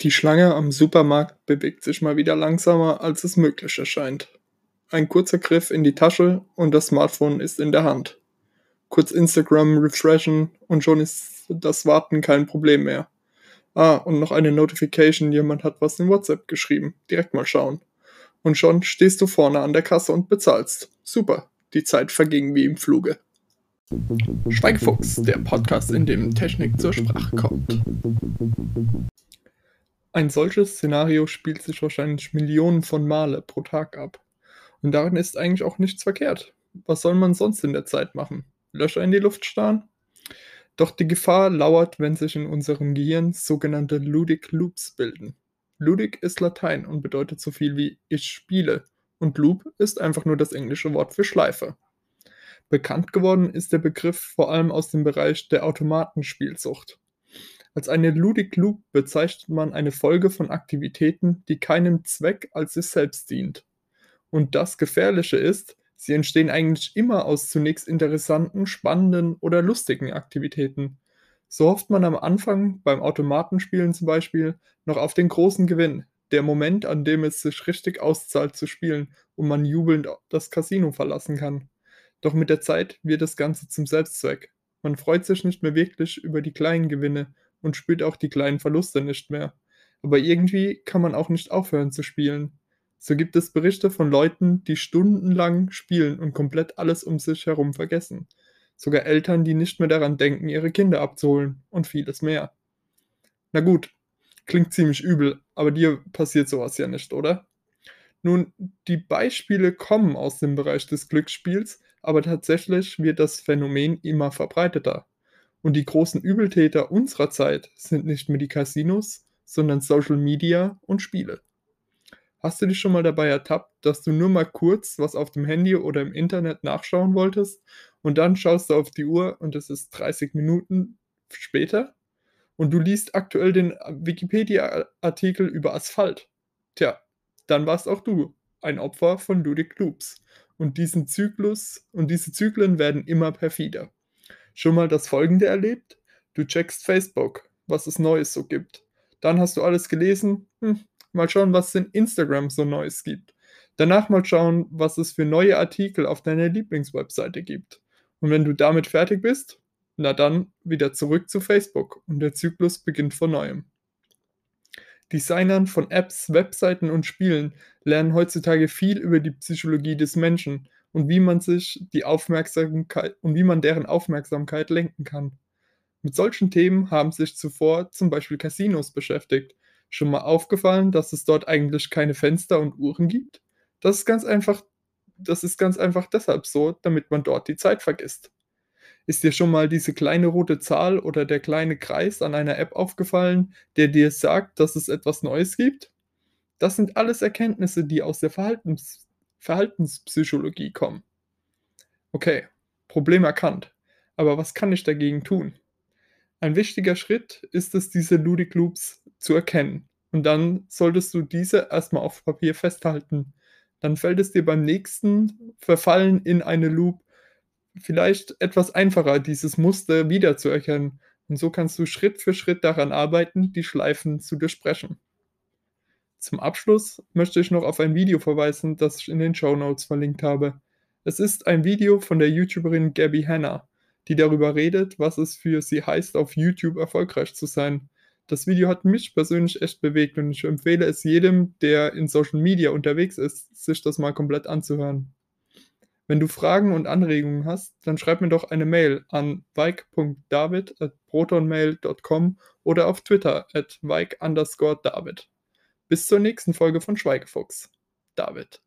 Die Schlange am Supermarkt bewegt sich mal wieder langsamer, als es möglich erscheint. Ein kurzer Griff in die Tasche und das Smartphone ist in der Hand. Kurz Instagram refreshen und schon ist das Warten kein Problem mehr. Ah, und noch eine Notification, jemand hat was in WhatsApp geschrieben. Direkt mal schauen. Und schon stehst du vorne an der Kasse und bezahlst. Super, die Zeit verging wie im Fluge. Schweigfuchs, der Podcast, in dem Technik zur Sprache kommt. Ein solches Szenario spielt sich wahrscheinlich Millionen von Male pro Tag ab. Und darin ist eigentlich auch nichts verkehrt. Was soll man sonst in der Zeit machen? Löcher in die Luft starren? Doch die Gefahr lauert, wenn sich in unserem Gehirn sogenannte Ludic Loops bilden. Ludic ist Latein und bedeutet so viel wie ich spiele und Loop ist einfach nur das englische Wort für Schleife. Bekannt geworden ist der Begriff vor allem aus dem Bereich der Automatenspielsucht. Als eine Ludic Loop bezeichnet man eine Folge von Aktivitäten, die keinem Zweck als sich selbst dient. Und das Gefährliche ist, sie entstehen eigentlich immer aus zunächst interessanten, spannenden oder lustigen Aktivitäten. So hofft man am Anfang, beim Automatenspielen zum Beispiel, noch auf den großen Gewinn, der Moment, an dem es sich richtig auszahlt zu spielen und man jubelnd das Casino verlassen kann. Doch mit der Zeit wird das Ganze zum Selbstzweck. Man freut sich nicht mehr wirklich über die kleinen Gewinne und spürt auch die kleinen Verluste nicht mehr. Aber irgendwie kann man auch nicht aufhören zu spielen. So gibt es Berichte von Leuten, die stundenlang spielen und komplett alles um sich herum vergessen. Sogar Eltern, die nicht mehr daran denken, ihre Kinder abzuholen und vieles mehr. Na gut, klingt ziemlich übel, aber dir passiert sowas ja nicht, oder? Nun, die Beispiele kommen aus dem Bereich des Glücksspiels, aber tatsächlich wird das Phänomen immer verbreiteter. Und die großen Übeltäter unserer Zeit sind nicht mehr die Casinos, sondern Social Media und Spiele. Hast du dich schon mal dabei ertappt, dass du nur mal kurz was auf dem Handy oder im Internet nachschauen wolltest und dann schaust du auf die Uhr und es ist 30 Minuten später und du liest aktuell den Wikipedia-Artikel über Asphalt? Tja, dann warst auch du ein Opfer von Ludic Loops. Und diesen Zyklus und diese Zyklen werden immer perfider schon mal das folgende erlebt? Du checkst Facebook, was es Neues so gibt. Dann hast du alles gelesen. Hm, mal schauen, was es in Instagram so Neues gibt. Danach mal schauen, was es für neue Artikel auf deiner Lieblingswebseite gibt. Und wenn du damit fertig bist, na dann wieder zurück zu Facebook und der Zyklus beginnt von neuem. Designern von Apps, Webseiten und Spielen lernen heutzutage viel über die Psychologie des Menschen und wie man sich die Aufmerksamkeit und wie man deren Aufmerksamkeit lenken kann. Mit solchen Themen haben sich zuvor zum Beispiel Casinos beschäftigt. Schon mal aufgefallen, dass es dort eigentlich keine Fenster und Uhren gibt? Das ist ganz einfach, das ist ganz einfach deshalb so, damit man dort die Zeit vergisst. Ist dir schon mal diese kleine rote Zahl oder der kleine Kreis an einer App aufgefallen, der dir sagt, dass es etwas Neues gibt? Das sind alles Erkenntnisse, die aus der Verhaltens Verhaltenspsychologie kommen. Okay, Problem erkannt. Aber was kann ich dagegen tun? Ein wichtiger Schritt ist es, diese Ludic Loops zu erkennen. Und dann solltest du diese erstmal auf Papier festhalten. Dann fällt es dir beim nächsten Verfallen in eine Loop vielleicht etwas einfacher, dieses Muster wiederzuerkennen. Und so kannst du Schritt für Schritt daran arbeiten, die Schleifen zu durchbrechen. Zum Abschluss möchte ich noch auf ein Video verweisen, das ich in den Show Notes verlinkt habe. Es ist ein Video von der YouTuberin Gabby Hanna, die darüber redet, was es für sie heißt, auf YouTube erfolgreich zu sein. Das Video hat mich persönlich echt bewegt und ich empfehle es jedem, der in Social Media unterwegs ist, sich das mal komplett anzuhören. Wenn du Fragen und Anregungen hast, dann schreib mir doch eine Mail an vike.david.protonmail.com oder auf Twitter at vike_david. Bis zur nächsten Folge von Schweigefuchs. David.